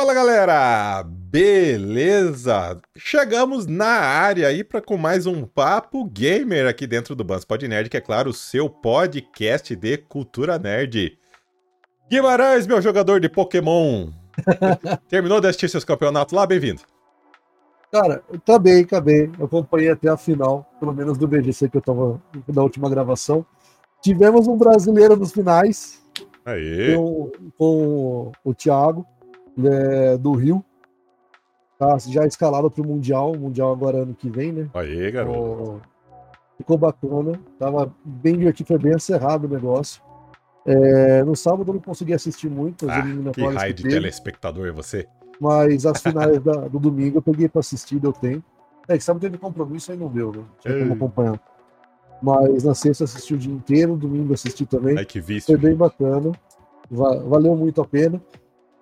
Fala galera, beleza? Chegamos na área aí para com mais um papo gamer aqui dentro do Bans Pod Nerd, que é claro, o seu podcast de cultura nerd. Guimarães, meu jogador de Pokémon, terminou de assistir seus campeonatos lá? Bem-vindo. Cara, acabei, acabei. Eu acompanhei até a final, pelo menos do BGC que eu tava na última gravação. Tivemos um brasileiro nos finais. Aí. Com, com o Thiago, né, do Rio. Tá já escalado pro Mundial. Mundial agora ano que vem, né? Aí, garoto. ficou bacana. Tava bem divertido, foi bem acerrado o negócio. É, no sábado eu não consegui assistir muito. As ah, que raio de telespectador é você? Mas as finais da, do domingo eu peguei pra assistir, deu tempo. É que sábado teve compromisso aí não deu, né? Tinha como acompanhar. Mas na sexta assisti o dia inteiro, domingo assisti também. Ai, que vício. Foi bem bacana. Valeu muito a pena.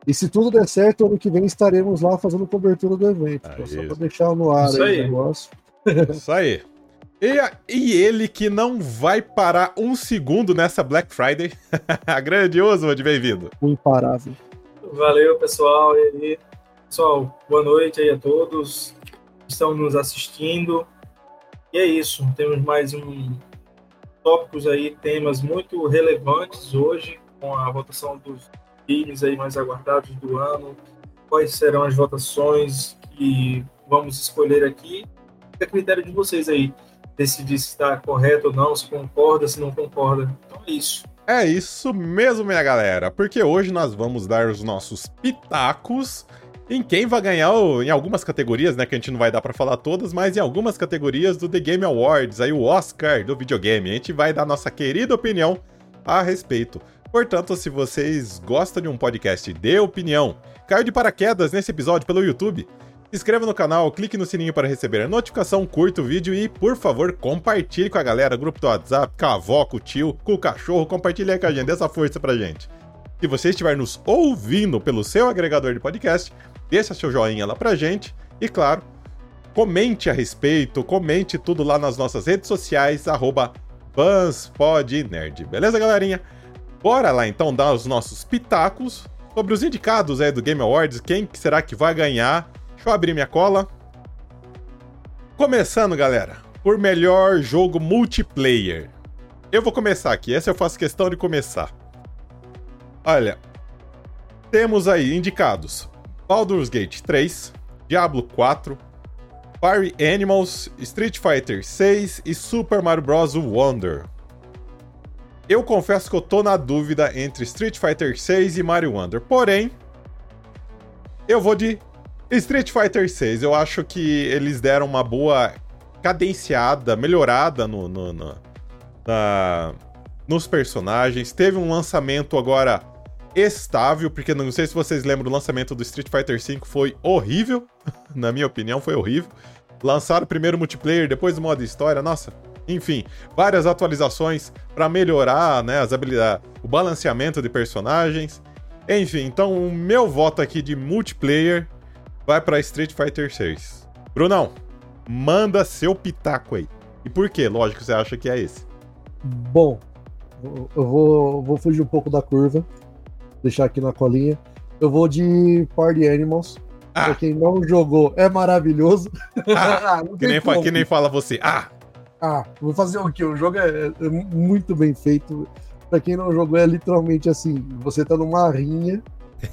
E se tudo der certo, ano que vem estaremos lá fazendo cobertura do evento. Aí, só pra deixar no ar Isso aí, o negócio. Isso aí. E, e, ele que não vai parar um segundo nessa Black Friday. Grandioso, de bem-vindo. Imparável. Valeu, pessoal. E aí, pessoal, boa noite aí a todos que estão nos assistindo. E é isso, temos mais um tópicos aí, temas muito relevantes hoje com a votação dos times aí mais aguardados do ano. Quais serão as votações que vamos escolher aqui? É critério de vocês aí decidir se está correto ou não, se concorda, se não concorda. Então é isso. É isso mesmo, minha galera, porque hoje nós vamos dar os nossos pitacos em quem vai ganhar em algumas categorias, né, que a gente não vai dar para falar todas, mas em algumas categorias do The Game Awards, aí o Oscar do videogame. A gente vai dar nossa querida opinião a respeito. Portanto, se vocês gostam de um podcast de opinião, caiu de paraquedas nesse episódio pelo YouTube, se inscreva no canal, clique no sininho para receber a notificação, curta o vídeo e, por favor, compartilhe com a galera, grupo do WhatsApp, com a avó, com o tio, com o cachorro, compartilhe aí com a gente, dê essa força pra gente. Se você estiver nos ouvindo pelo seu agregador de podcast, deixa seu joinha lá pra gente e, claro, comente a respeito, comente tudo lá nas nossas redes sociais, arroba BansPodNerd. Beleza, galerinha? Bora lá então dar os nossos pitacos sobre os indicados aí do Game Awards, quem será que vai ganhar Deixa eu abrir minha cola. Começando, galera, por melhor jogo multiplayer. Eu vou começar aqui, essa eu faço questão de começar. Olha, temos aí indicados Baldur's Gate 3, Diablo 4, Fire Animals, Street Fighter 6 e Super Mario Bros. Wonder. Eu confesso que eu tô na dúvida entre Street Fighter 6 e Mario Wonder, porém, eu vou de Street Fighter 6, eu acho que eles deram uma boa cadenciada, melhorada no, no, no na, nos personagens. Teve um lançamento agora estável, porque não sei se vocês lembram, o lançamento do Street Fighter V foi horrível. Na minha opinião, foi horrível. Lançaram o primeiro multiplayer, depois o modo história, nossa. Enfim, várias atualizações para melhorar né, as habilidades, o balanceamento de personagens. Enfim, então o meu voto aqui de multiplayer vai para Street Fighter 6. Brunão, manda seu pitaco aí. E por quê? Lógico, você acha que é esse. Bom, eu vou, vou fugir um pouco da curva, deixar aqui na colinha. Eu vou de Party Animals. Ah. Pra quem não jogou, é maravilhoso. Ah, que, nem que, nem fala você. Ah! Ah, vou fazer o quê? O jogo é, é muito bem feito. Pra quem não jogou, é literalmente assim: você tá numa rinha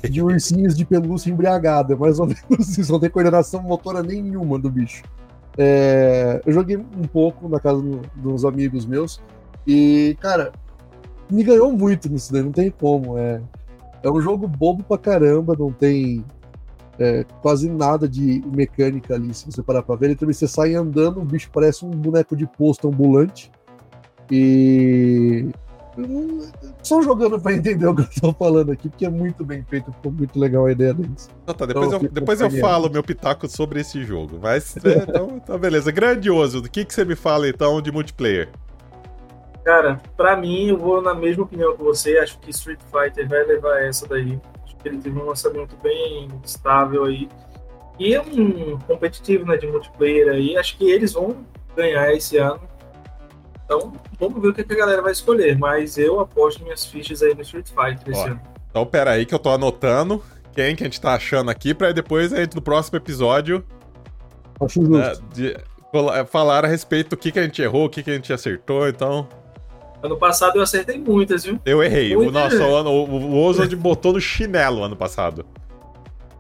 de ursinhos de pelúcia embriagada, é mais ou menos isso, não tem coordenação motora nenhuma do bicho. É, eu joguei um pouco na casa do, dos amigos meus e, cara, me ganhou muito nisso daí, não tem como. É, é um jogo bobo pra caramba, não tem é, quase nada de mecânica ali, se você parar pra ver. Ele também você sai andando, o bicho parece um boneco de posto ambulante. E só jogando pra entender o que eu tô falando aqui, porque é muito bem feito, ficou muito legal a ideia deles. Então, tá, depois então, eu, depois eu falo meu pitaco sobre esse jogo. Mas, é, então, então, beleza. Grandioso. O que, que você me fala, então, de multiplayer? Cara, pra mim, eu vou na mesma opinião que você. Acho que Street Fighter vai levar essa daí. Que ele teve um lançamento bem estável aí. E é um competitivo né, de multiplayer aí. Acho que eles vão ganhar esse ano então, vamos ver o que a galera vai escolher. Mas eu aposto minhas fichas aí no Street Fighter esse ano. Então, pera aí que eu tô anotando. quem que a gente tá achando aqui, pra depois a gente, no próximo episódio Acho justo. né, de- fala- falar a respeito do que, que a gente errou, o que, que a gente acertou. Então, Ano passado eu acertei muitas, viu? eu errei. O, Muito nossa, bem. o, ano- o, o Oswald botou no chinelo ano passado.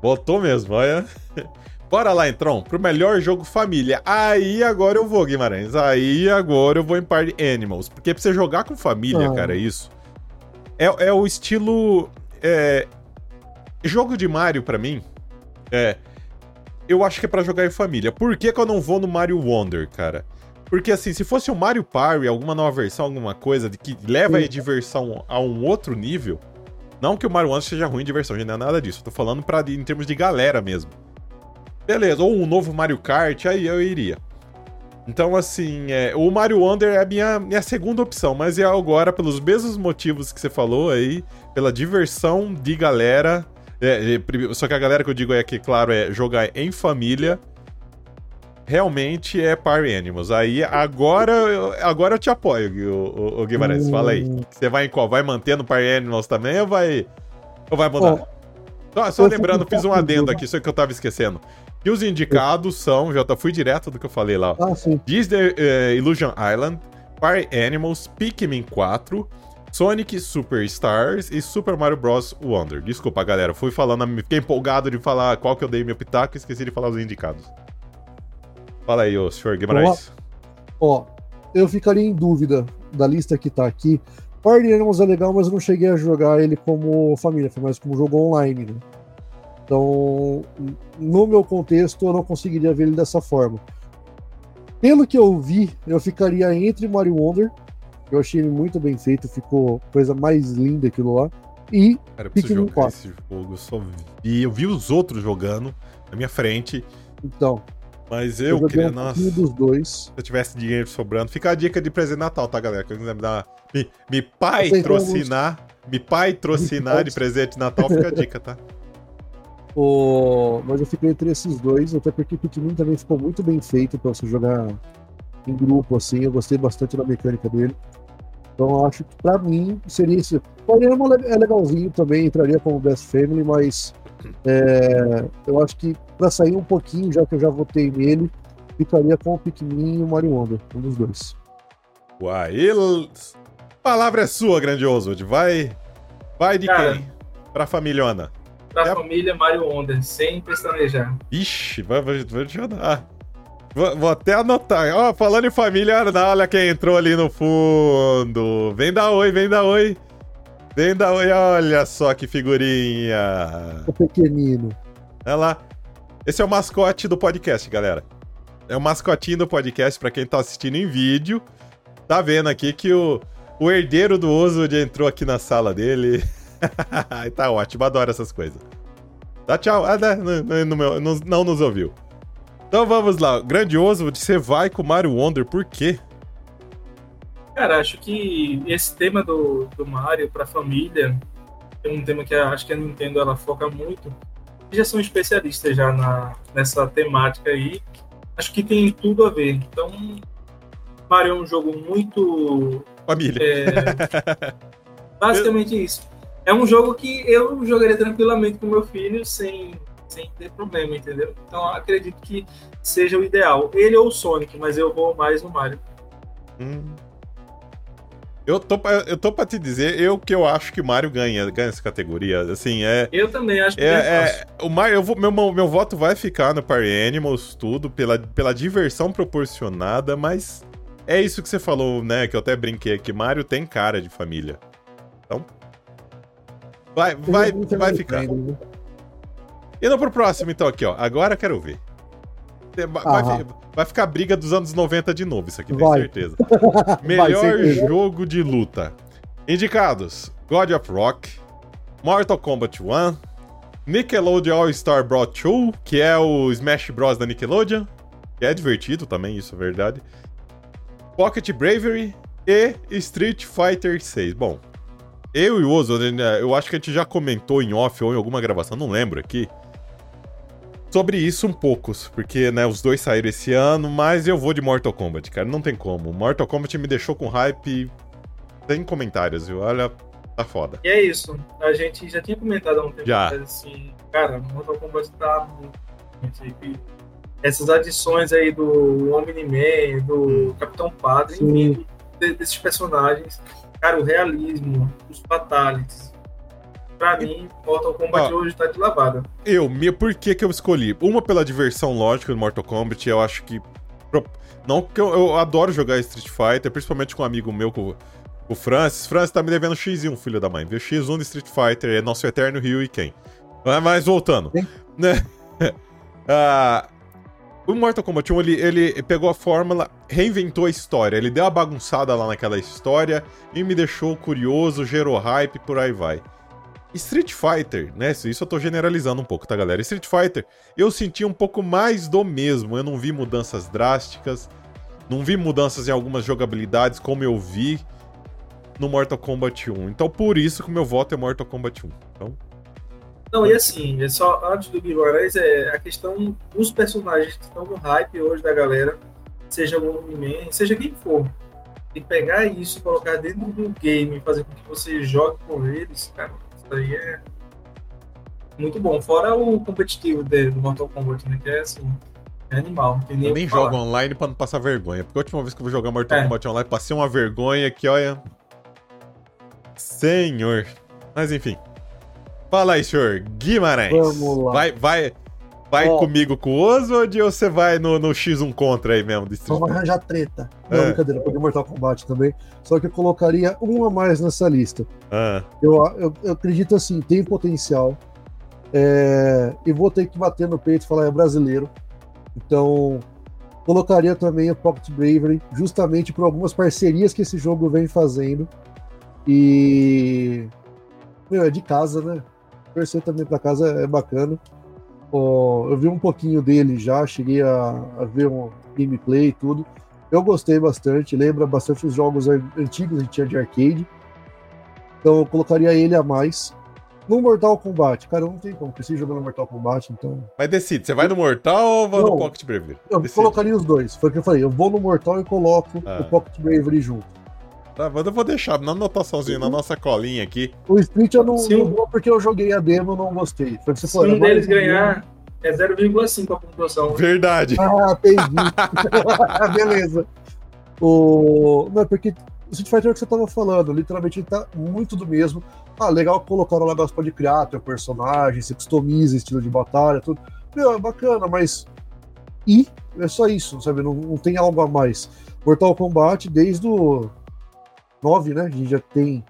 Botou mesmo, olha. Bora lá, Entron, pro melhor jogo família. Aí agora eu vou, Guimarães. Aí agora eu vou em Party Animals. Porque pra você jogar com família, Ah. cara, é isso. É, é o estilo. é, jogo de Mario, pra mim, é. Eu acho que é pra jogar em família. Por que, que eu não vou no Mario Wonder, cara? Porque assim, se fosse o Mario Party, alguma nova versão, alguma coisa de que leva a Sim. diversão a um outro nível. Não que o Mario Wonder seja ruim de diversão, não é nada disso. Eu tô falando pra, em termos de galera mesmo. Beleza, ou um novo Mario Kart, aí eu iria. Então, assim, é, o Mario Wonder é a minha, minha segunda opção, mas é agora, pelos mesmos motivos que você falou aí, pela diversão de galera. é, é, só que a galera que eu digo é que, claro, é jogar em família. Realmente é Party Animals. Aí agora, eu- agora eu te apoio, o, o, o Guimarães. Fala aí. Hum. Você vai em qual? Vai mantendo Party Animals também ou vai. Ou vai mudar? Só, só lembrando, fiz um adendo aqui, isso que eu tava esquecendo. E os indicados são, já tá- fui direto do que eu falei lá. Ah, sim. Disney eh, Illusion Island, Party Animals, Pikmin 4, Sonic Superstars e Super Mario Bros. Wonder. Desculpa, galera, fui falando, fiquei empolgado de falar qual que eu dei meu pitaco e esqueci de falar os indicados. Fala aí, ô senhor Guimarães. Ó, eu ficaria em dúvida da lista que tá aqui. Party Animals é legal, mas eu não cheguei a jogar ele como família, foi mais como jogo online, né? Então, no meu contexto, eu não conseguiria ver ele dessa forma. Pelo que eu vi, eu ficaria entre Mario Wonder, eu achei ele muito bem feito, ficou coisa mais linda aquilo lá, e Cara, eu preciso Pikmin jogar 4. esse jogo, eu só vi, eu vi os outros jogando na minha frente, então, mas eu, eu queria, um nossa... dos dois. Se eu tivesse dinheiro sobrando, fica a dica de presente de Natal, tá, galera? Quem quiser me dar. Me, me pai trocinar. Me pai trocinar de presente de Natal, fica a dica, tá? O... Mas eu fiquei entre esses dois, até porque Pikmin também ficou muito bem feito pra você jogar em grupo, assim. Eu gostei bastante da mecânica dele. Então eu acho que pra mim seria isso. O Ariano é legalzinho também, entraria como Best Family, mas é, eu acho que pra sair um pouquinho, já que eu já votei nele, ficaria com o Pikmin e o Mario Wonder, um dos dois. Uai, ele... palavra é sua, grandioso. Vai. Vai de Cara. quem? Pra familhona. Pra É. família Mario Wonder, sem pestanejar. Ixi, vai, vai, vai eu dar. Vou, vou até anotar. Ó, falando em família, olha quem entrou ali no fundo. Vem dar oi, vem dar oi. Vem dar oi, olha só que figurinha. O pequenino. Olha lá. Esse é o mascote do podcast, galera. É o mascotinho do podcast pra quem tá assistindo em vídeo. Tá vendo aqui que o, o herdeiro do Oswald entrou aqui na sala dele. Tá ótimo, adoro essas coisas. Tá, tchau. Ah, né, não, meu- não- não nos ouviu. Então vamos lá. Grande Oswald, você vai com o Mario Wonder, por quê? Cara, acho que esse tema do, do Mario pra família é um tema que acho que a Nintendo ela foca muito. Eles já são especialistas já na, nessa temática aí. Acho que tem tudo a ver. Então, Mario é um jogo muito Família. É, basicamente isso. É um jogo que eu jogaria tranquilamente com meu filho sem, sem ter problema, entendeu? Então acredito que seja o ideal. Ele ou o Sonic, mas eu vou mais no Mario. Hum. Eu tô, pra, eu tô pra te dizer, eu que eu acho que o Mario ganha, ganha essa categoria. Assim, é. Eu também acho que é, É, é, o Mario, eu vou- meu, meu voto vai ficar no Party Animals, tudo, pela, pela diversão proporcionada, mas é isso que você falou, né? Que eu até brinquei que Mario tem cara de família. Então. Vai, vai, vai ficar. né? Indo pro próximo, então, aqui, ó. Agora eu quero ver. Vai, vai vai ficar briga dos anos 90 de novo, isso aqui, tenho Vai. certeza. Melhor certeza. jogo de luta. Indicados: God of Rock, Mortal Kombat 1, Nickelodeon All-Star Brawl 2, que é o Smash Bros. da Nickelodeon, que é divertido também, isso é verdade. Pocket Bravery e Street Fighter 6. Bom, eu e o Ozo, né, eu acho que a gente já comentou em off ou em alguma gravação, não lembro aqui, sobre isso um poucos, porque né, os dois saíram esse ano, mas eu vou de Mortal Kombat, cara, não tem como. Mortal Kombat me deixou com hype sem comentários, viu? Olha, Tá foda. E é isso. A gente já tinha comentado há um tempo Já. assim, cara, Mortal Kombat tá muito. Essas adições aí do Omni-Man, do Capitão Padre, enfim, de- desses personagens. Cara, o realismo, os fatalities. Pra mim, Mortal Kombat Ó. hoje tá de lavada. Eu, me, por que que eu escolhi? Uma pela diversão lógica do Mortal Kombat, eu acho que... Não que eu, eu adoro jogar Street Fighter, principalmente com um amigo meu, com o Francis. Francis tá me devendo X1, filho da mãe. Viu? X1 de Street Fighter é nosso eterno Ryu e quem? Mas- voltando. Né? Ah, o Mortal Kombat 1, ele, ele pegou a fórmula, reinventou a história. Ele deu uma bagunçada lá naquela história e me deixou curioso, gerou hype, por aí vai. Street Fighter, né? Isso eu tô generalizando um pouco, tá, galera? Street Fighter, eu senti um pouco mais do mesmo. Eu não vi mudanças drásticas, não vi mudanças em algumas jogabilidades como eu vi no Mortal Kombat 1. Então, por isso que o meu voto é Mortal Kombat 1. Então, Não, e assim, é só antes do Guardians, é a questão dos personagens que estão no hype hoje da galera, seja o Omni-Man, seja quem for. E pegar isso, colocar dentro do game, fazer com que você jogue com eles, cara, isso aí é muito bom. Fora o competitivo dele, do Mortal Kombat, né? Que é assim, é animal. Não tem nem eu nem que falar. jogo online pra não passar vergonha. Porque a última vez que eu vou jogar Mortal É. Kombat Online, passei uma vergonha que, olha. Senhor. Mas enfim. Fala aí, senhor Guimarães. Vamos lá. Vai, vai, vai Ó. comigo com o Oswald ou você vai no, no X1 contra aí mesmo? Vamos arranjar treta. Não, É. brincadeira, porque Mortal Kombat também. Só que eu colocaria um a mais nessa lista. Ah, Eu, eu, eu acredito assim, tem potencial. É, e vou ter que bater no peito e falar, é brasileiro. Então, colocaria também o Pocket Bravery, justamente por algumas parcerias que esse jogo vem fazendo. E. Meu, é de casa, né? Torcer também pra casa é bacana. Ó, eu vi um pouquinho dele já, cheguei a, a ver um gameplay e tudo. Eu gostei bastante, lembra bastante os jogos an- antigos que a gente tinha de arcade. Então eu colocaria ele a mais. No Mortal Kombat, cara, não tem como, preciso jogar no Mortal Kombat, então. mas decide, você vai no Mortal ou vai no Não. Pocket Bravery? Eu Decide. colocaria os dois. Foi o que eu falei. Eu vou no Mortal e coloco Ah. o Pocket Bravery junto. Tá, mas eu vou deixar na anotaçãozinha, na nossa colinha aqui. O Street eu não, Se não vou porque eu joguei a demo e não gostei. Foi o que você Se um mais deles ganhar, é 0,5 a pontuação. Verdade. Ah, entendi. Beleza. O... Não, é porque o Street Fighter é o que você tava falando, literalmente ele tá muito do mesmo. Ah, legal que colocaram lá, você pode criar teu personagem, você customiza estilo de batalha, tudo. Meu, é bacana, mas. E é só isso, sabe? Não, não tem algo a mais. Mortal Kombat, desde o 9, né? A gente já tem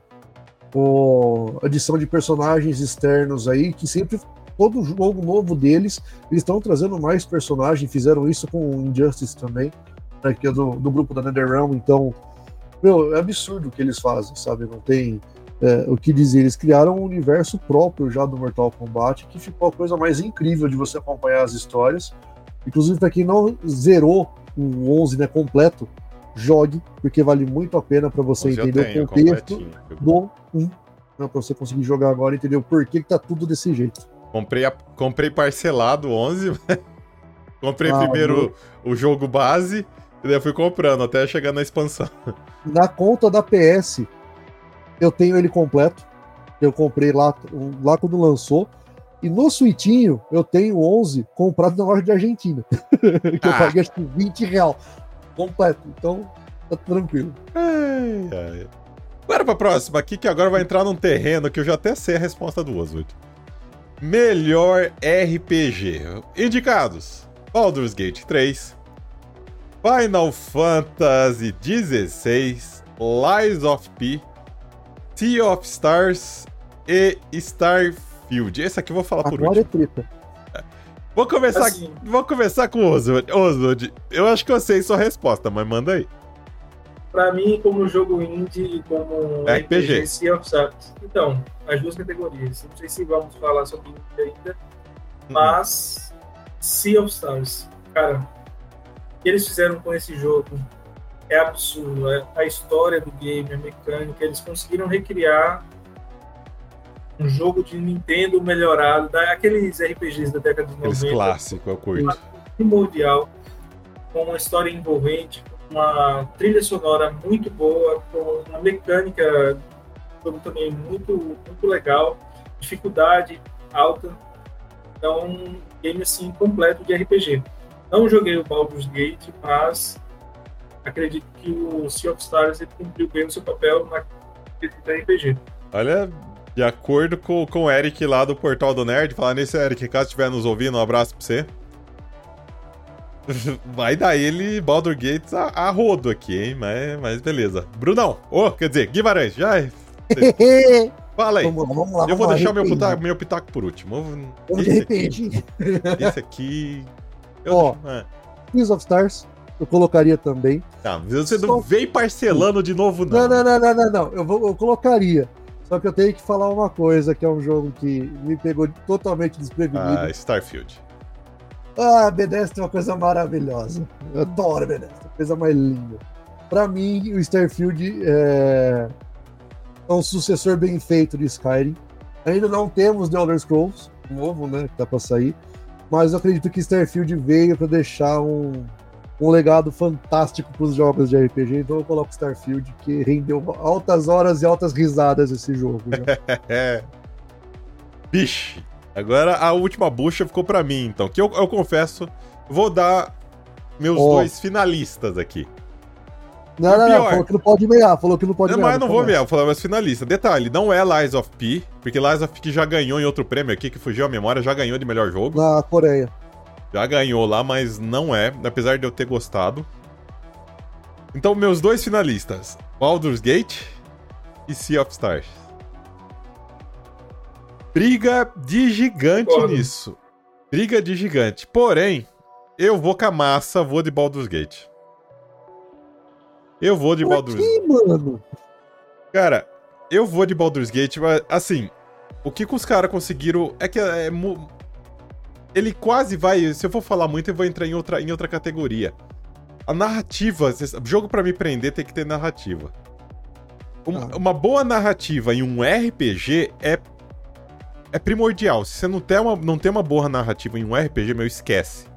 o... adição de personagens externos aí, que sempre todo jogo novo deles, eles estão trazendo mais personagens, fizeram isso com o Injustice também, né, que é do, do grupo da NetherRealm, então, meu, é absurdo o que eles fazem, sabe? Não tem é, o que dizer. Eles criaram um universo próprio já do Mortal Kombat, que ficou a coisa mais incrível de você acompanhar as histórias. Inclusive, para quem não zerou o 11 né, completo, jogue, porque vale muito a pena para você entender tenho o contexto do 1. Né, para você conseguir jogar agora e entender o porquê que tá tudo desse jeito. Comprei, a- comprei parcelado 11. comprei Ah, primeiro o jogo base e daí fui comprando até chegar na expansão. Na conta da PS, eu tenho ele completo. Eu comprei lá, lá quando lançou. E no Suitinho, eu tenho 11 comprado na loja de Argentina. que eu Ah. paguei acho que 20 real. Completo. Então, tá tranquilo. Ai, ai. Bora pra próxima aqui, que agora vai entrar num terreno que eu já até sei a resposta do Oswald. Melhor RPG. Indicados: Baldur's Gate 3, Final Fantasy XVI, Lies of P, Sea of Stars e Starfield. Esse aqui eu vou falar por Agora é último. Vou começar, Assim, vou começar com o Oswald. Oswald, eu acho que eu sei sua resposta, mas manda aí. Pra mim, como jogo indie e como RPG. Sea of Stars. Então, as duas categorias. Não sei se vamos falar sobre indie ainda, Uhum. mas Sea of Stars, cara, o que eles fizeram com esse jogo é absurdo. A história do game, a mecânica, eles conseguiram recriar um jogo de Nintendo melhorado, daqueles RPGs da década de 90 Aqueles clássicos, eu curto. primordial, com uma história envolvente, uma trilha sonora muito boa, com uma mecânica também muito, muito legal, dificuldade alta. Então, um game assim completo de RPG. Não joguei o Baldur's Gate, mas acredito que o Sea of Stars ele cumpriu bem o seu papel na RPG. Olha, de acordo com, com o Eric lá do Portal do Nerd, falar nisso, Eric, caso estiver nos ouvindo, um abraço pra você. Vai dar ele Baldur Gates a, a, rodo aqui, hein? Mas, mas beleza. Brunão, oh, quer dizer, Guimarães, já. É- Fala aí. Vamos lá, vamos lá, Eu vou deixar meu pitaco, meu pitaco por último. Vamos de repente. Esse aqui. Ó, é. of Stars, eu colocaria também. Tá, você Só... não vem parcelando de novo, não. Não, não, não, não, não. Eu, vou, eu colocaria. Só que eu tenho que falar uma coisa, que é um jogo que me pegou totalmente desprevenido. Ah, Starfield. Ah, Bethesda é uma coisa maravilhosa. Eu adoro Bethesda, coisa mais linda. Pra mim, o Starfield é... é um sucessor bem feito de Skyrim. Ainda não temos The Elder Scrolls novo, né, que tá pra sair. Mas eu acredito que Starfield veio para deixar um, um legado fantástico para os jogos de RPG, então eu coloco Starfield, que rendeu altas horas e altas risadas esse jogo. Né? Bicho, agora a última bucha ficou para mim, então, que eu, eu confesso, vou dar meus oh. dois finalistas aqui. Não, não, não, falou que não pode mear, falou que não pode não, mear. Mas não vou mear, vou falar mais finalista. Detalhe, não é Lies of P, porque Lies of P já ganhou em outro prêmio aqui, que fugiu a memória, já ganhou de melhor jogo. Na Coreia. Já ganhou lá, mas não é, apesar de eu ter gostado. Então, meus dois finalistas: Baldur's Gate e Sea of Stars. Briga de gigante Porra. nisso. Briga de gigante. Porém, eu vou com a massa, vou de Baldur's Gate. Eu vou de Por Baldur's Gate. mano? Cara, eu vou de Baldur's Gate, mas assim, o que, que os caras conseguiram é que é, é, ele quase vai. Se eu for falar muito, eu vou entrar em outra, em outra categoria. A narrativa. Jogo para me prender tem que ter narrativa. Uma, ah. uma, boa narrativa em um RPG é. É primordial. Se você não tem, uma, não tem uma boa narrativa em um RPG, meu, esquece.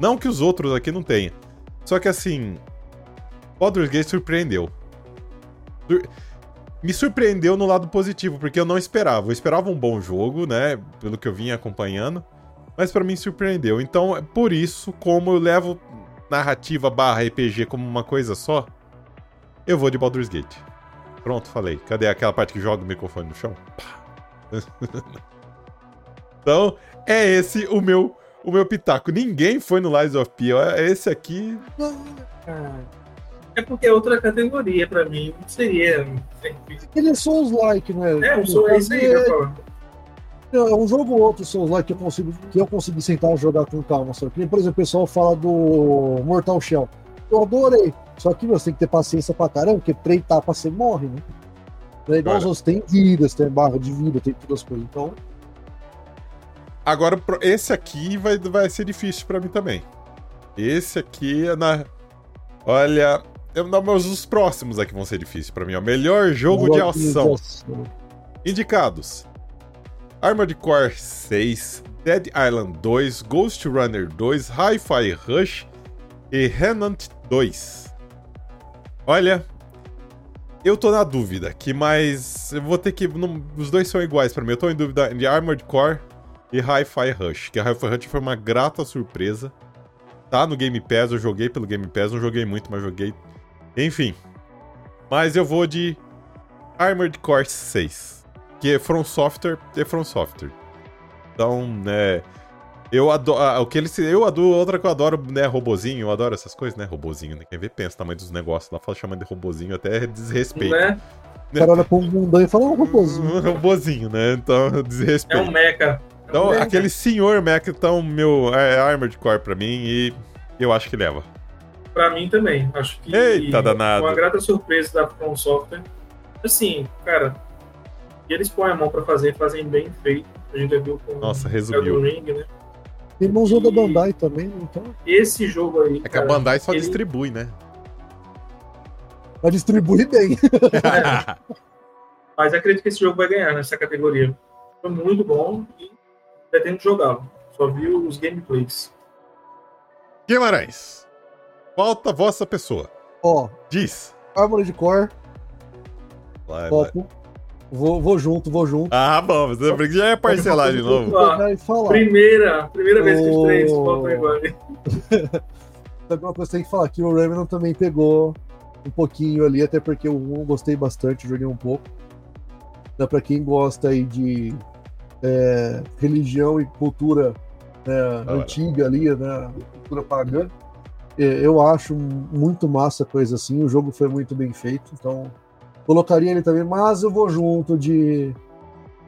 Não que os outros aqui não tenham. Só que assim. Baldur's Gate surpreendeu. Me surpreendeu no lado positivo, porque eu não esperava. Eu esperava um bom jogo, né? Pelo que eu vinha acompanhando mas para mim surpreendeu. Então, é por isso, como eu levo narrativa barra RPG como uma coisa só, eu vou de Baldur's Gate. Pronto, falei. Cadê aquela parte que joga o microfone no chão? então, é esse o meu o meu pitaco. Ninguém foi no Lies of P. Esse aqui. É porque é outra categoria para mim. Seria. Ele é Souls-like, né? É, um Souls, é um jogo ou outro Souls lá que eu consigo que eu consegui sentar e jogar com calma. Só que, por exemplo, o pessoal fala do Mortal Shell. Eu adorei. Só que você tem que ter paciência pra caramba, porque três etapas você morre, né? É igual os outros tem vidas, tem barra de vida, tem todas as coisas. Então. Agora, esse aqui vai, vai ser difícil para mim também. Esse aqui é na. Olha. Eu, não, mas os próximos aqui vão ser difíceis para mim. O melhor jogo de ação. Indicados: Armored Core 6, Dead Island 2, Ghost Runner 2, Hi-Fi Rush e Remnant 2. Olha, eu tô na dúvida, que mais. Eu vou ter que. Não, os dois são iguais para mim. Eu tô em dúvida de Armored Core e Hi-Fi Rush. Que a Hi-Fi Rush foi uma grata surpresa. Tá no Game Pass, eu joguei pelo Game Pass, não joguei muito, mas joguei. Enfim. Mas eu vou de Armored Core 6 que é From Software é From Software. Então, né. Eu adoro. Ah, o que eles. Eu adoro. Outra que eu adoro, né? Robozinho. Eu adoro essas coisas, né? Robozinho, né? Quem vê pensa o tamanho dos negócios lá, fala chamando de robozinho, até desrespeito. Né? O cara olha pra um mundão e fala um robozinho. Um robozinho, né? Então, desrespeito. É um mecha. Então, é aquele senhor mecha, então, meu. É Armored Core pra mim e eu acho que leva. Pra mim também. Acho que. Eita, danado. Uma grata surpresa da From Software. Assim, cara, e eles põem a mão pra fazer, fazem bem feito. A gente já viu com Nossa, resumiu. Ring, né? Tem mãozinho da Bandai também, então. Esse jogo aí. É que a Bandai só ele... distribui, né? Mas distribui bem. É. Mas acredito que esse jogo vai ganhar nessa categoria. Foi muito bom e pretendo jogá-lo. Só vi os gameplays. Guimarães, falta a vossa pessoa. Ó, diz. Armored Core. Vai, Vai. Vou, vou junto, vou junto. Ah, bom, você já é parcelar de novo. Falar. Primeira, primeira vez que os três voltam igual. Uma coisa que tem que falar que o Remnant também pegou um pouquinho ali, até porque o 1 gostei bastante, joguei um pouco. Então, para quem gosta aí de é, religião e cultura né, antiga ali, né, cultura pagã, é, eu acho muito massa coisa assim. O jogo foi muito bem feito, então colocaria ele também, mas eu vou junto de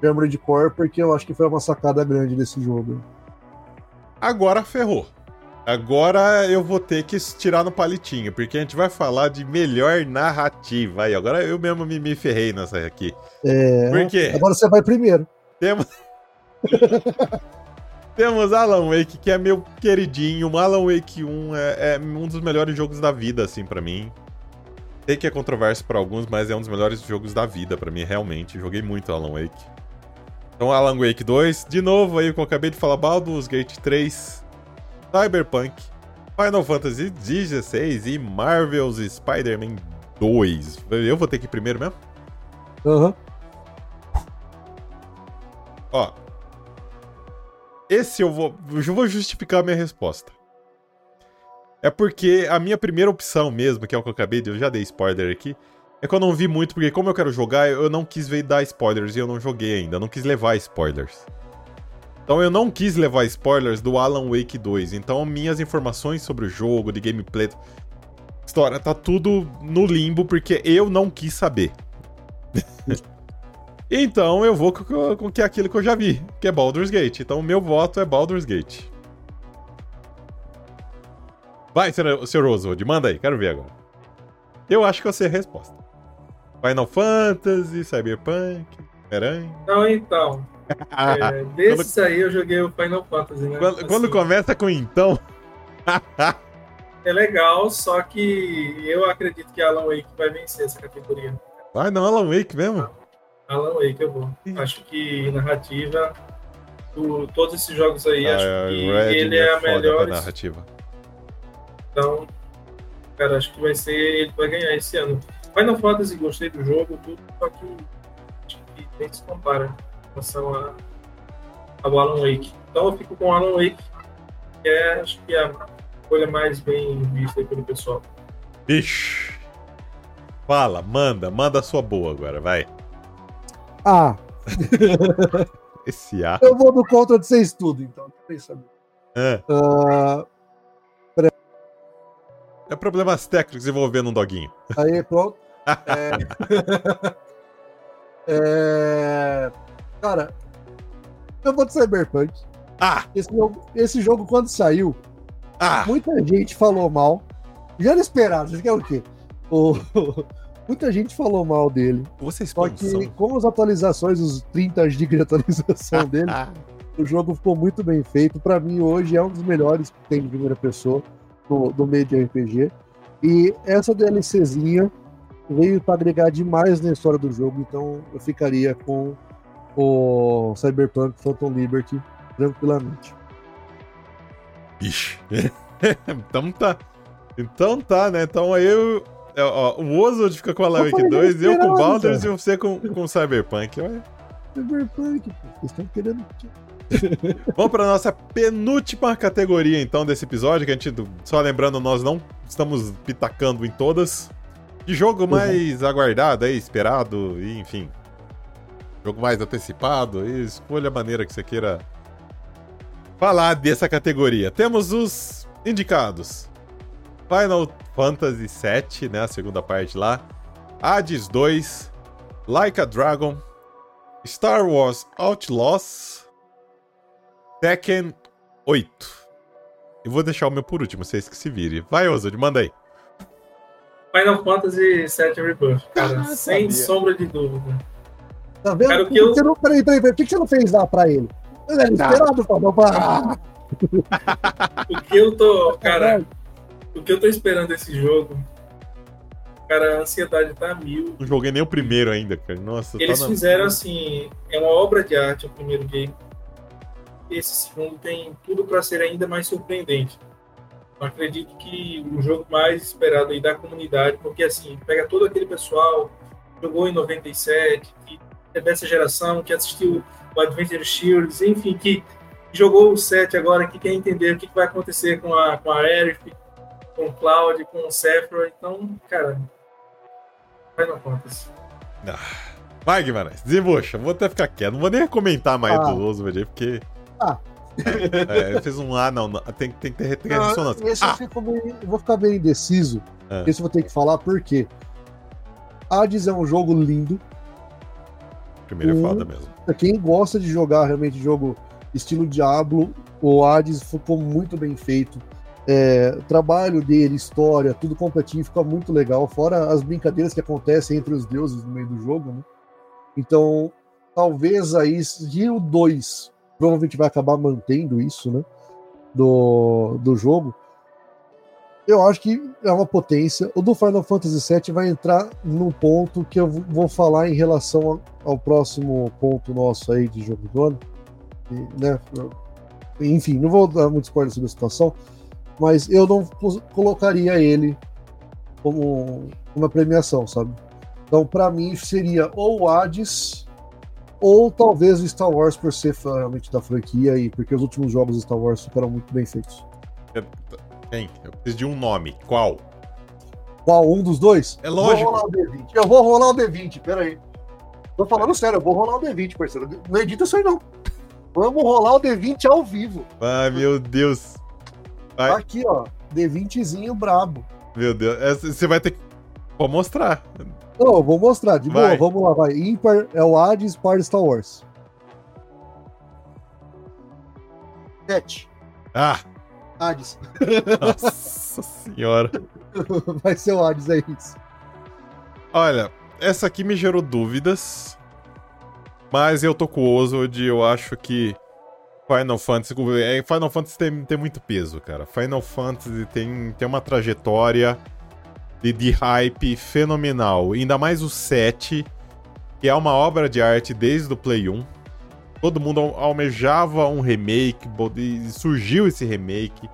Armored Core porque eu acho que foi uma sacada grande desse jogo. Agora ferrou. Agora eu vou ter que tirar no palitinho, porque a gente vai falar de melhor narrativa. Aí, agora eu mesmo me, me ferrei nessa aqui. É. Por quê? Agora você vai primeiro. Temos. Temos Alan Wake, que é meu queridinho. Alan Wake 1 é, é um dos melhores jogos da vida, assim, para mim. Sei que é controverso para alguns, mas é um dos melhores jogos da vida para mim, realmente. Joguei muito Alan Wake. Então, Alan Wake 2, de novo aí, que eu acabei de falar, Baldur's Gate 3, Cyberpunk, Final Fantasy XVI e Marvel's Spider-Man 2. Eu vou ter que ir primeiro mesmo? Aham. Uhum. Ó. Esse eu vou. Eu vou justificar a minha resposta. É porque a minha primeira opção mesmo, que é o que eu acabei de. Eu já dei spoiler aqui. É que eu não vi muito, porque como eu quero jogar, eu não quis ver dar spoilers e eu não joguei ainda. Eu não quis levar spoilers. Então eu não quis levar spoilers do Alan Wake 2. Então minhas informações sobre o jogo, de gameplay, história, tá tudo no limbo porque eu não quis saber. então eu vou com, com que é aquilo que eu já vi, que é Baldur's Gate. Então o meu voto é Baldur's Gate. Vai, Sr. Oswald, manda aí, quero ver agora. Eu acho que eu sei a resposta. Final Fantasy, Cyberpunk, Homem-Aranha. Não, então. É, desses quando... aí eu joguei o Final Fantasy, né? Quando, assim, quando começa com então. é legal, só que eu acredito que Alan Wake vai vencer essa categoria. Vai não, Alan Wake mesmo? Alan Wake eu vou. Acho que narrativa. Do, todos esses jogos aí, ah, acho é, que Red ele é, é a melhor. narrativa. Então, cara, acho que vai ser. Ele vai ganhar esse ano. Final Fantasy, gostei do jogo, tudo, só que acho que nem se compara relação a, ao Alan Wake. Então eu fico com o Alan Wake, que é acho que é a escolha mais bem vista pelo pessoal. Bicho. Fala, manda, manda a sua boa agora, vai. Ah. Esse A. Eu vou do contra de vocês tudo, então. Pensa é. Uh, é problemas técnicos envolvendo um doguinho. Aí, pronto. é... é... Cara, eu vou de Cyberpunk. Ah! Esse jogo, esse jogo quando saiu, ah! muita gente falou mal. Já era esperado, você quer o quê? O, muita gente falou mal dele. Vocês Só que com as atualizações, os 30 GB de atualização dele, o jogo ficou muito bem feito. Para mim, hoje é um dos melhores que tem de primeira pessoa no, no meio de RPG. E essa DLCzinha veio para agregar demais na história do jogo, então eu ficaria com o Cyberpunk Phantom Liberty tranquilamente. Ixi. então tá. Então tá, né? Então aí eu. Ó, o Oswald fica com a Lake 2, eu com o Baldur's e você com, com o Cyberpunk. Olha. Cyberpunk, pô. Vocês estão querendo. Vamos para nossa penúltima categoria então desse episódio, que a gente, só lembrando, nós não estamos pitacando em todas. De jogo uhum. mais uhum. aguardado aí, esperado, e enfim, jogo mais antecipado, e escolha a maneira que você queira falar dessa categoria. Temos os indicados: Final Fantasy VII, né, a segunda parte lá, Hades 2, Like a Dragon, Star Wars Outlaws, Tekken 8. E vou deixar o meu por último, vocês que se virem. Vai, Oswald, manda aí. Final Fantasy VII Rebirth, cara, ah, sem sabia. sombra de dúvida. Tá vendo? Cara, que eu... não, peraí, peraí, peraí. Por que você não fez lá pra ele? Ele é esperado. Pra... o que eu tô, cara, o que eu tô esperando desse jogo, cara, a ansiedade tá mil. Não joguei nem o primeiro ainda, cara. Nossa, Eles tá fizeram assim, é uma obra de arte o primeiro game. Esse segundo tem tudo para ser ainda mais surpreendente. Eu acredito que o jogo mais esperado aí da comunidade, porque assim, pega todo aquele pessoal, jogou em 97, dessa geração, que assistiu o Adventure Shields, enfim, que jogou o set agora, que quer entender o que vai acontecer com a, com a Aerith, com o Cloud, com o Sephiroth. Então, cara, vai na contas. Ah. Vai, Guimarães, desembucha. Vou até ficar quieto. Não vou nem comentar mais ah. do Oswald porque. Ah. É, fez um A, não, não. Tem, tem que ter, ter ah, ressonância. Esse ah. eu, bem, eu, vou ficar bem indeciso. Ah. Esse eu vou ter que falar porque Hades é um jogo lindo. Primeiro é foda mesmo. Pra quem gosta de jogar realmente jogo estilo Diablo, o Hades ficou muito bem feito. É, trabalho dele, história, tudo completinho, fica muito legal. Fora as brincadeiras que acontecem entre os deuses no meio do jogo, né? Então, talvez aí, se o 2 provavelmente vai acabar mantendo isso, né? Do, do jogo. Eu acho que é uma potência. O do Final Fantasy VII vai entrar num ponto que eu vou falar em relação ao próximo ponto nosso aí de jogo do ano. né? Enfim, não vou dar muito spoiler sobre a situação, mas eu não colocaria ele como uma premiação, sabe? Então, para mim, seria ou o Hades ou talvez o Star Wars por ser realmente da franquia e porque os últimos jogos de Star Wars ficaram muito bem feitos. Tem, eu preciso de um nome. Qual? Qual? Um dos dois? É lógico. Vou rolar o D20. Eu vou rolar o D20, peraí. Tô falando sério, eu vou rolar o D20, parceiro. Não edita isso aí, não. Vamos rolar o D20 ao vivo. Ai, meu Deus. Vai. Tá aqui, ó. D20zinho brabo. Meu Deus. Você vai ter que. Vou mostrar. Não, eu vou mostrar. De boa, vamos lá, vai. Ímpar é o Hades, par Star Wars. Sete. Ah! Hades. Nossa senhora. Vai ser o Hades, é isso. Olha, essa aqui me gerou dúvidas. Mas eu tô com o Oswald eu acho que Final Fantasy. É, Final Fantasy tem, tem muito peso, cara. Final Fantasy tem, tem uma trajetória de, de hype fenomenal. Ainda mais o 7, que é uma obra de arte desde o Play 1. Todo mundo almejava um remake, surgiu esse remake.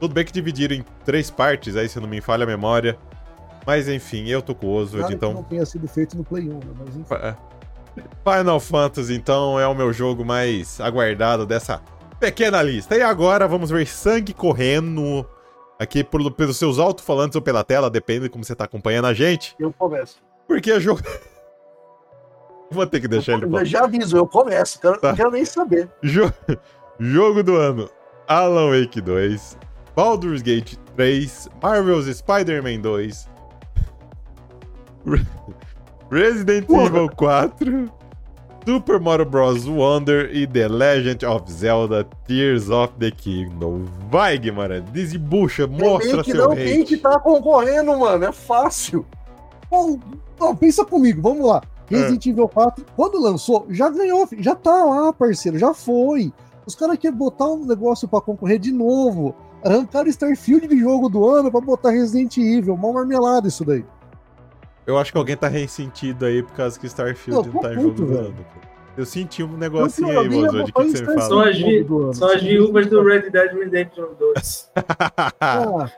Tudo bem que dividiram em três partes, aí se não me falha a memória. Mas enfim, eu tô com o Oswald, claro então. não tenha sido feito no Play 1, né? mas enfim. É. Final Fantasy, então, é o meu jogo mais aguardado dessa pequena lista. E agora vamos ver sangue correndo aqui por, pelos seus alto-falantes ou pela tela, depende de como você tá acompanhando a gente. Eu começo. Porque é jogo. Vou ter que deixar eu, ele falar. Eu já aviso, eu começo, quero, tá. não quero nem saber. Jo... Jogo do ano: Alan Wake 2, Baldur's Gate 3, Marvel's Spider-Man 2, Resident Porra. Evil 4, Super Mario Bros. Wonder e The Legend of Zelda Tears of the Kingdom. Vai, Guimarães, desembucha, mostra seu não tem que tá concorrendo, mano, é fácil. Bom, não, pensa comigo, vamos lá. Resident é. Evil 4, quando lançou, já ganhou, já tá lá, parceiro, já foi. Os caras querem botar um negócio para concorrer de novo. Arrancaram Starfield de jogo do ano para botar Resident Evil. Mal marmelada isso daí. Eu acho que alguém tá ressentido aí por causa que Starfield não, não tá em jogo do ano. Eu senti um negocinho aí, Mozo, de que, que você me fala. São as, vi são as viúvas do Red Dead Redemption 2. ah.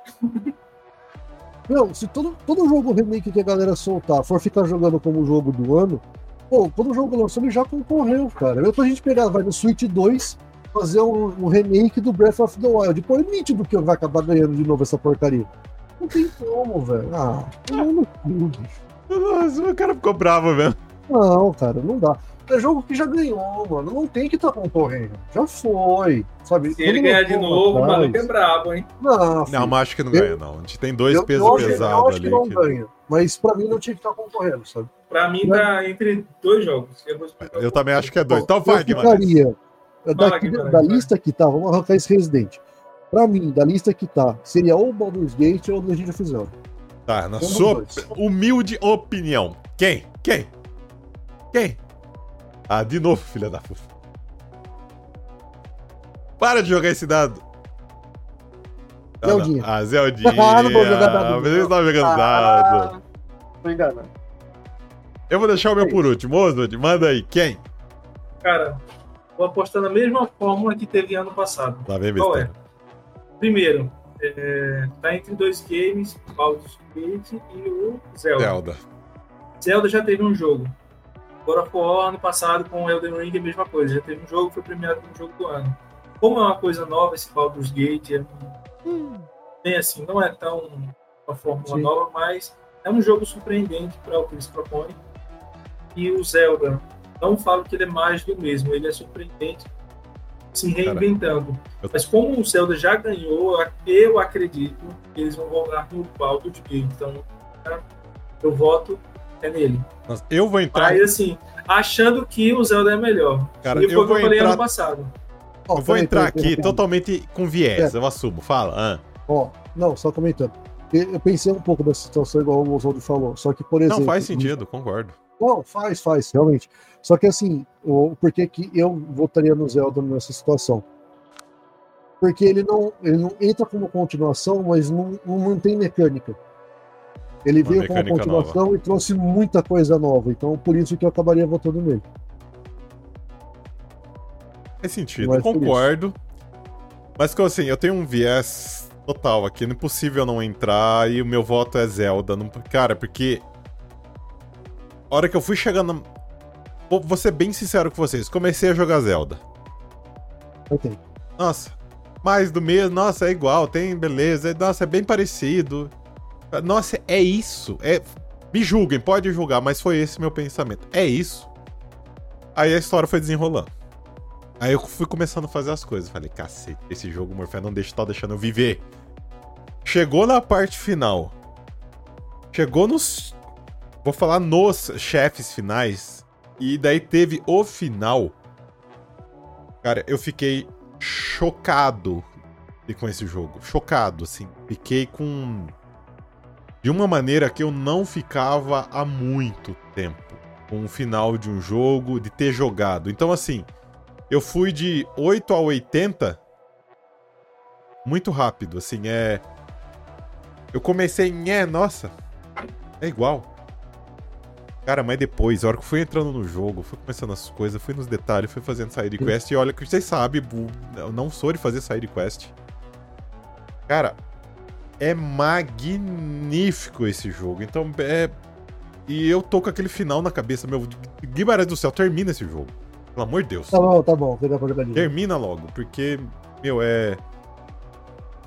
Meu, se todo, todo jogo remake que a galera soltar for ficar jogando como jogo do ano, pô, todo jogo lançou ele já concorreu, cara. Eu pra gente pegar, vai no Switch 2, fazer um, um, remake do Breath of the Wild. Pô, é nítido que vai acabar ganhando de novo essa porcaria. Não tem como, velho. Ah, não Nossa, o cara ficou bravo mesmo. Não, cara, não dá. É jogo que já ganhou, mano. Não tem que estar tá concorrendo. Já foi. Sabe? Se ele ganhar de novo, o maluco é brabo, hein? Não, filho, não, mas acho que não eu, ganha, não. A gente tem dois pesos pesados eu acho ali. Que não que... ganha. Mas pra mim não tinha que estar tá concorrendo, sabe? Pra mim tá entre dois jogos. Eu, eu também acho que é dois. Então vai, Guimarães. Daqui, da lista que tá, vamos arrancar esse Resident. Pra mim, da lista que tá, seria ou Baldur's Gate ou Legend of Zelda. Tá, na sua humilde opinião. Quem? Quem? Quem? Ah, de novo, filha da puta. Para de jogar esse dado. Ah, Zeldinha. Ah, Zeldinha. ah, não vou jogar dado. Você estava jogando ah, dado. Tô enganado. Eu vou deixar o meu por último. Oswald, manda aí. Quem? Cara, vou apostar na mesma fórmula que teve ano passado. Tá bem, Qual é? Primeiro, é, tá entre dois games, Baldur's Gate e o Zelda. Zelda. Zelda já teve um jogo. God of War ano passado com Elden Ring é a mesma coisa. Já teve um jogo foi premiado como jogo do ano. Como é uma coisa nova esse Baldur's Gate, é hum. bem assim, não é tão uma fórmula Sim. nova, mas é um jogo surpreendente para o que eles propõem. E o Zelda, não falo que ele é mais do mesmo, ele é surpreendente se reinventando. Eu... Mas como o Zelda já ganhou, eu acredito que eles vão voltar no Baldur's Gate. Então, eu voto é nele. Nossa, eu vou entrar. Aí, assim, achando que o Zelda é melhor. Cara, e foi eu vou que eu falei entrar... ano passado. Oh, eu vou entrar aqui totalmente com viés, é. eu assumo. Fala. Ah. Ó, oh, não, só comentando. Eu pensei um pouco dessa situação, igual o Oswaldo falou. Só que, por exemplo. Não faz sentido, concordo. Não, faz, faz, realmente. Só que assim, o, por que, eu votaria no Zelda nessa situação? Porque ele não, ele não entra como continuação, mas não, não mantém mecânica. Ele Uma veio como continuação nova. e trouxe muita coisa nova. Então, por isso que eu acabaria votando nele. Faz sentido, concordo. Mas assim, eu tenho um viés total aqui. Não é possível não entrar e o meu voto é Zelda. Não... Cara, porque. A hora que eu fui chegando. Vou ser bem sincero com vocês. Comecei a jogar Zelda. Ok. Nossa. Mais do mesmo. Nossa, é igual. Tem beleza. Nossa, é bem parecido. Nossa, é isso. É... Me julguem, pode julgar, mas foi esse meu pensamento. É isso. Aí a história foi desenrolando. Aí eu fui começando a fazer as coisas. Falei, cacete, esse jogo Morfé não deixa, tá deixando eu viver. Chegou na parte final. Chegou nos. Vou falar nos chefes finais. E daí teve o final. Cara, eu fiquei chocado com esse jogo. Chocado, assim. Fiquei com de uma maneira que eu não ficava há muito tempo com o final de um jogo, de ter jogado. Então, assim, eu fui de 8 a 80 muito rápido, assim, é. Eu comecei em. É, nossa, é igual. Cara, mas depois, a hora que eu fui entrando no jogo, fui começando as coisas, fui nos detalhes, fui fazendo side quest, e olha que vocês sabem, eu não sou de fazer side quest. Cara, é magnífico esse jogo. Então, é. E eu tô com aquele final na cabeça, meu. Guimarães do céu, termina esse jogo. Pelo amor de Deus. Tá bom, tá bom. Termina logo, porque, meu, é.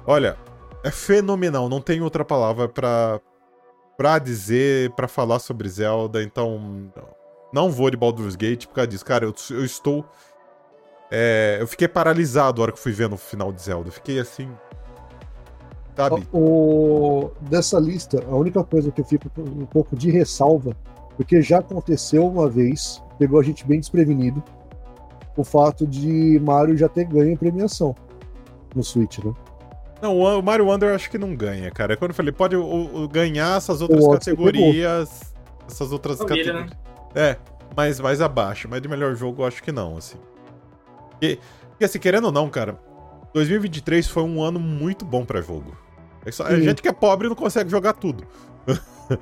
Olha, é fenomenal. Não tem outra palavra pra, pra dizer, pra falar sobre Zelda. Então, não vou de Baldur's Gate por causa disso. Cara, eu, eu estou. É, eu fiquei paralisado a hora que fui ver no final de Zelda. Fiquei assim. Sabe? O, dessa lista, a única coisa que eu fico um pouco de ressalva, porque já aconteceu uma vez, pegou a gente bem desprevenido, o fato de Mario já ter ganho premiação no Switch, né? Não, o Mario Wonder eu acho que não ganha, cara. É quando eu falei, pode o, o ganhar essas outras categorias. Essas outras categorias. Né? É, mas mais abaixo. Mas de melhor jogo eu acho que não, assim. Porque, porque assim, querendo ou não, cara, 2023 foi um ano muito bom para jogo. É só, a gente que é pobre não consegue jogar tudo.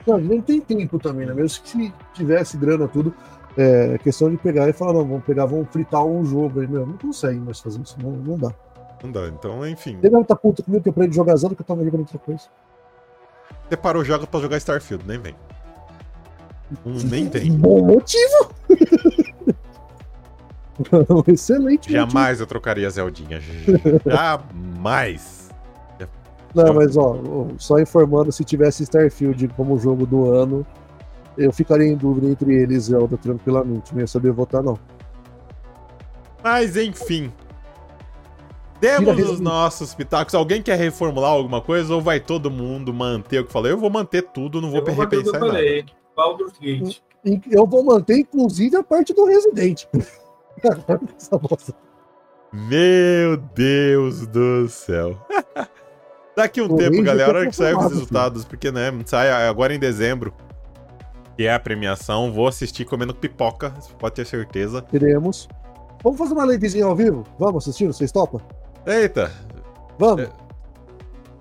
Não, nem tem tempo também, né? Mesmo que se tivesse grana, tudo. É questão de pegar e falar, não, vamos pegar, vamos fritar um jogo aí, meu. Não consegue mais fazer isso, não, não dá. Não dá, então, enfim. Ele não tá puto comigo que eu aprendi jogar Zelda que eu tava jogando outra coisa. Você parou jogo pra jogar Starfield, nem vem. nem tem. Bom motivo! Excelente. Jamais motivo. eu trocaria Zeldinha. Jamais. Não, mas ó, só informando, se tivesse Starfield como jogo do ano, eu ficaria em dúvida entre eles e Zelda tranquilamente. Não ia saber votar, não. Mas enfim. Temos os nossos pitacos. Alguém quer reformular alguma coisa ou vai todo mundo manter o que falei? Eu vou manter tudo, não vou, eu vou repensar nada. Falei. Baldur's Gate. Eu vou manter, inclusive, a parte do Resident. Meu Deus do céu. Daqui um o tempo, galera, a hora que sair os resultados, porque, né, sai agora em dezembro, que é a premiação, vou assistir comendo pipoca, pode ter certeza. Teremos. Vamos fazer uma livezinha ao vivo? Vamos assistir? Vocês topam? Eita. Vamos. É...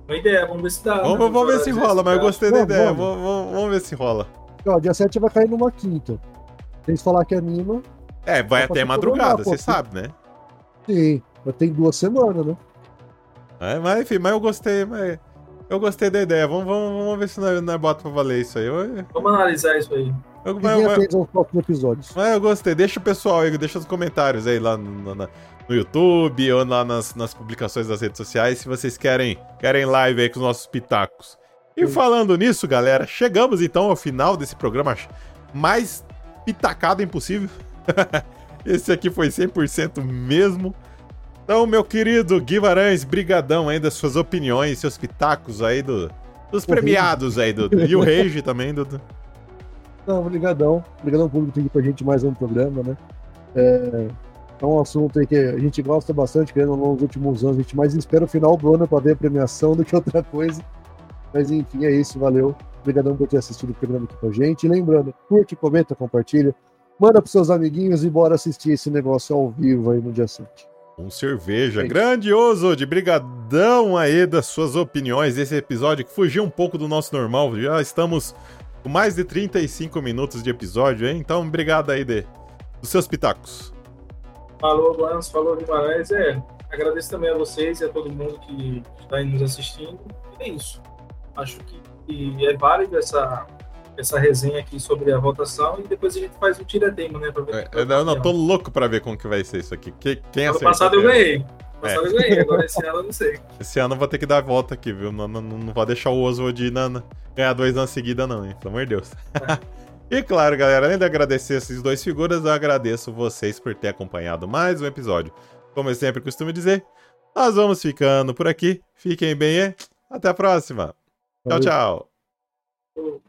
Uma ideia, vamos ver se dá. Vamos, né? vamos ver se rola, mas eu gostei vamos, da ideia. Vamos. Vamos, vamos ver se rola. Ó, dia 7 vai cair numa quinta. Tem que falar que anima. É, vai até madrugada, você sabe, né? Sim, mas tem duas semanas, né? É, mas enfim, mas eu gostei, mas. Eu gostei da ideia. Vamos, vamos, vamos ver se nós, nós bota pra valer isso aí. Vamos analisar isso aí. Eu, próximos episódios. Mas eu gostei. Deixa o pessoal aí, deixa os comentários aí lá no, no, no YouTube ou lá nas, nas publicações das redes sociais se vocês querem, querem live aí com os nossos pitacos. E falando nisso, galera, chegamos então ao final desse programa mais pitacado impossível. Esse aqui foi 100% mesmo. Então, meu querido Guimarães, brigadão aí das suas opiniões, seus pitacos aí do, dos premiados aí, do, e o Rage também, do... Não, obrigadão. Obrigadão público tem aqui pra gente mais um programa, né? É, é um assunto aí que a gente gosta bastante, querendo nos últimos anos, a gente mais espera o final do ano pra ver a premiação do que outra coisa. Mas enfim, é isso, valeu. Obrigadão por ter assistido o programa aqui com a gente. E lembrando, curte, comenta, compartilha, manda pros seus amiguinhos e bora assistir esse negócio ao vivo aí no dia 7. Com cerveja. É Grandioso, de brigadão aí das suas opiniões. Esse episódio que fugiu um pouco do nosso normal. Já estamos com mais de 35 minutos de episódio, hein? Então, obrigado aí de, dos seus pitacos. Falou, Guans, falou Guimarães. É, agradeço também a vocês e a todo mundo que está aí nos assistindo. E é isso. Acho que, é válido essa, essa resenha aqui sobre a votação e depois a gente faz um tira-tema, né? Pra ver É, eu não, não, tô louco pra ver como que vai ser isso aqui. Que, quem Ano passado eu ganhei. Ano passado eu ganhei, agora esse ano eu não sei. Esse ano eu vou ter que dar a volta aqui, viu? Não, não, não vou deixar o Oswald na- na- ganhar dois anos seguida, não, hein? Pelo amor de Deus. e claro, galera, além de agradecer esses dois figuras, eu agradeço vocês por ter acompanhado mais um episódio. Como eu sempre costumo dizer, nós vamos ficando por aqui. Fiquem bem e até a próxima. Tchau, tchau.